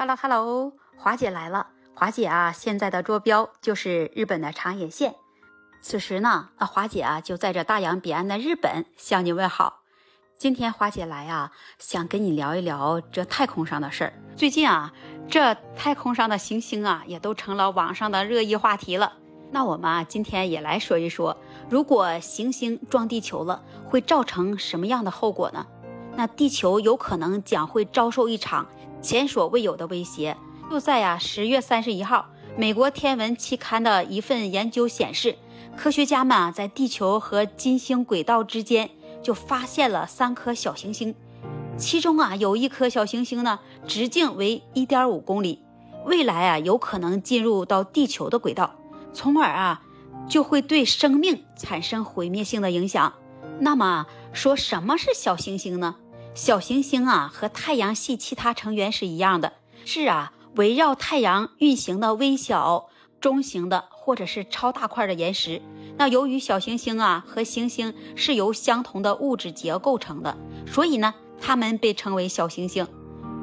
Hello Hello，华姐来了。华姐啊，现在的坐标就是日本的长野县。此时呢，啊，华姐啊就在这大洋彼岸的日本向你问好。今天华姐来啊，想跟你聊一聊这太空上的事儿。最近啊，这太空上的行星啊，也都成了网上的热议话题了。那我们啊，今天也来说一说，如果行星撞地球了，会造成什么样的后果呢？那地球有可能将会遭受一场前所未有的威胁。就在呀十月三十一号，美国天文期刊的一份研究显示，科学家们啊在地球和金星轨道之间就发现了三颗小行星，其中啊有一颗小行星呢直径为一点五公里，未来啊有可能进入到地球的轨道，从而啊就会对生命产生毁灭性的影响。那么说什么是小行星呢？小行星啊和太阳系其他成员是一样的，是啊。围绕太阳运行的微小、中型的或者是超大块的岩石，那由于小行星啊和行星是由相同的物质结构成的，所以呢，它们被称为小行星。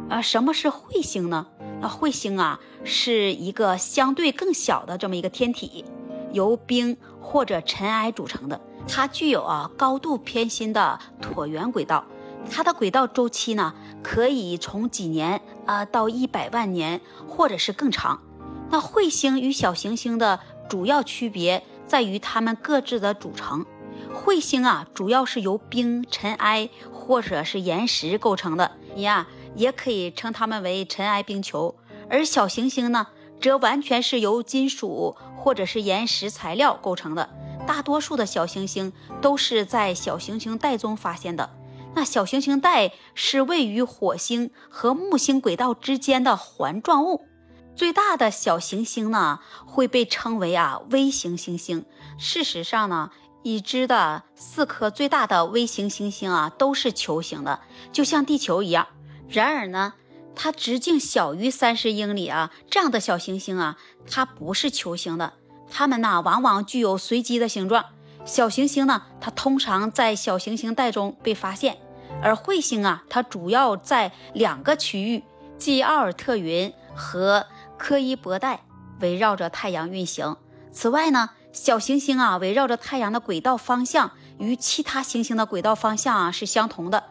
啊，什么是彗星呢？那彗星啊是一个相对更小的这么一个天体，由冰或者尘埃组成的，它具有啊高度偏心的椭圆轨道。它的轨道周期呢，可以从几年啊到一百万年，或者是更长。那彗星与小行星的主要区别在于它们各自的组成。彗星啊，主要是由冰、尘埃或者是岩石构成的，你呀也可以称它们为尘埃冰球。而小行星呢，则完全是由金属或者是岩石材料构成的。大多数的小行星都是在小行星带中发现的。那小行星带是位于火星和木星轨道之间的环状物，最大的小行星呢会被称为啊微型行星。事实上呢，已知的四颗最大的微型行星啊都是球形的，就像地球一样。然而呢，它直径小于三十英里啊，这样的小行星啊，它不是球形的，它们呢往往具有随机的形状。小行星呢，它通常在小行星带中被发现。而彗星啊，它主要在两个区域，即奥尔特云和柯伊伯带围绕着太阳运行。此外呢，小行星啊围绕着太阳的轨道方向与其他行星的轨道方向啊是相同的。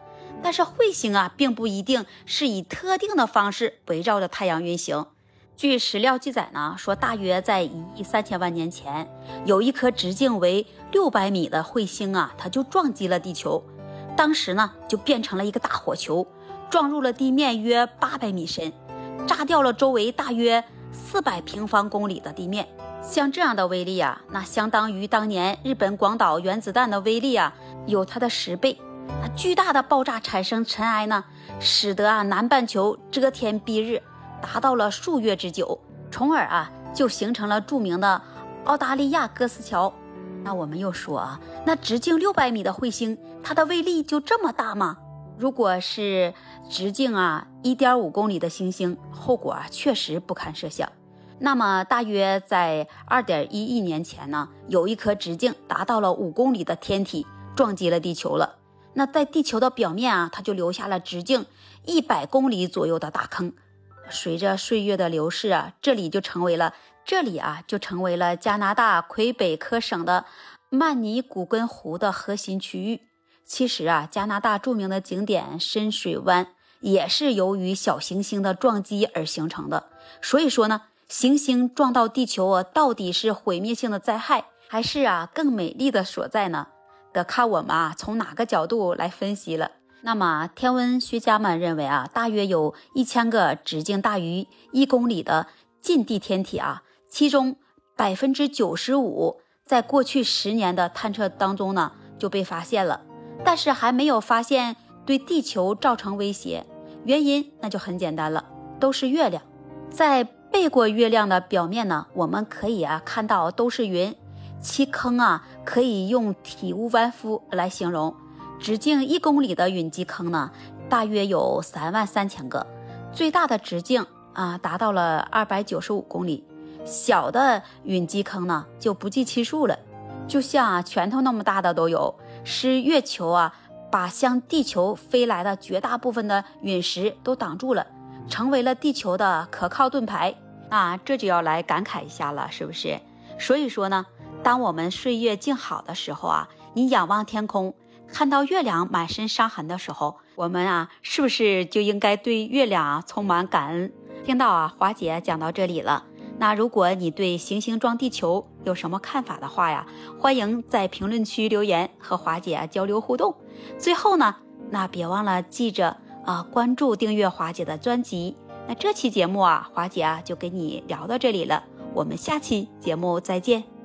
但是彗星啊并不一定是以特定的方式围绕着太阳运行。据史料记载呢，说大约在一亿三千万年前，有一颗直径为六百米的彗星啊，它就撞击了地球。当时呢，就变成了一个大火球，撞入了地面约八百米深，炸掉了周围大约四百平方公里的地面。像这样的威力啊，那相当于当年日本广岛原子弹的威力啊，有它的十倍。那巨大的爆炸产生尘埃呢，使得啊南半球遮天蔽日，达到了数月之久，从而啊就形成了著名的澳大利亚哥斯桥。那我们又说啊，那直径六百米的彗星，它的威力就这么大吗？如果是直径啊一点五公里的行星，后果啊确实不堪设想。那么大约在二点一亿年前呢，有一颗直径达到了五公里的天体撞击了地球了。那在地球的表面啊，它就留下了直径一百公里左右的大坑。随着岁月的流逝啊，这里就成为了。这里啊，就成为了加拿大魁北克省的曼尼古根湖的核心区域。其实啊，加拿大著名的景点深水湾也是由于小行星的撞击而形成的。所以说呢，行星撞到地球啊，到底是毁灭性的灾害，还是啊更美丽的所在呢？得看我们啊从哪个角度来分析了。那么，天文学家们认为啊，大约有一千个直径大于一公里的近地天体啊。其中百分之九十五在过去十年的探测当中呢就被发现了，但是还没有发现对地球造成威胁。原因那就很简单了，都是月亮。在背过月亮的表面呢，我们可以啊看到都是云，其坑啊可以用体无完肤来形容。直径一公里的陨击坑呢，大约有三万三千个，最大的直径啊达到了二百九十五公里。小的陨击坑呢就不计其数了，就像拳头那么大的都有，是月球啊把向地球飞来的绝大部分的陨石都挡住了。成为了地球的可靠盾牌啊，这就要来感慨一下了，是不是？所以说呢，当我们岁月静好的时候啊，你仰望天空，看到月亮满身伤痕的时候，我们啊，是不是就应该对月亮充满感恩？听到啊，华姐讲到这里了。那如果你对行星撞地球有什么看法的话呀，欢迎在评论区留言和华姐交流互动。最后呢，那别忘了记着啊，关注订阅华姐的专辑。那这期节目啊，华姐啊就给你聊到这里了，我们下期节目再见。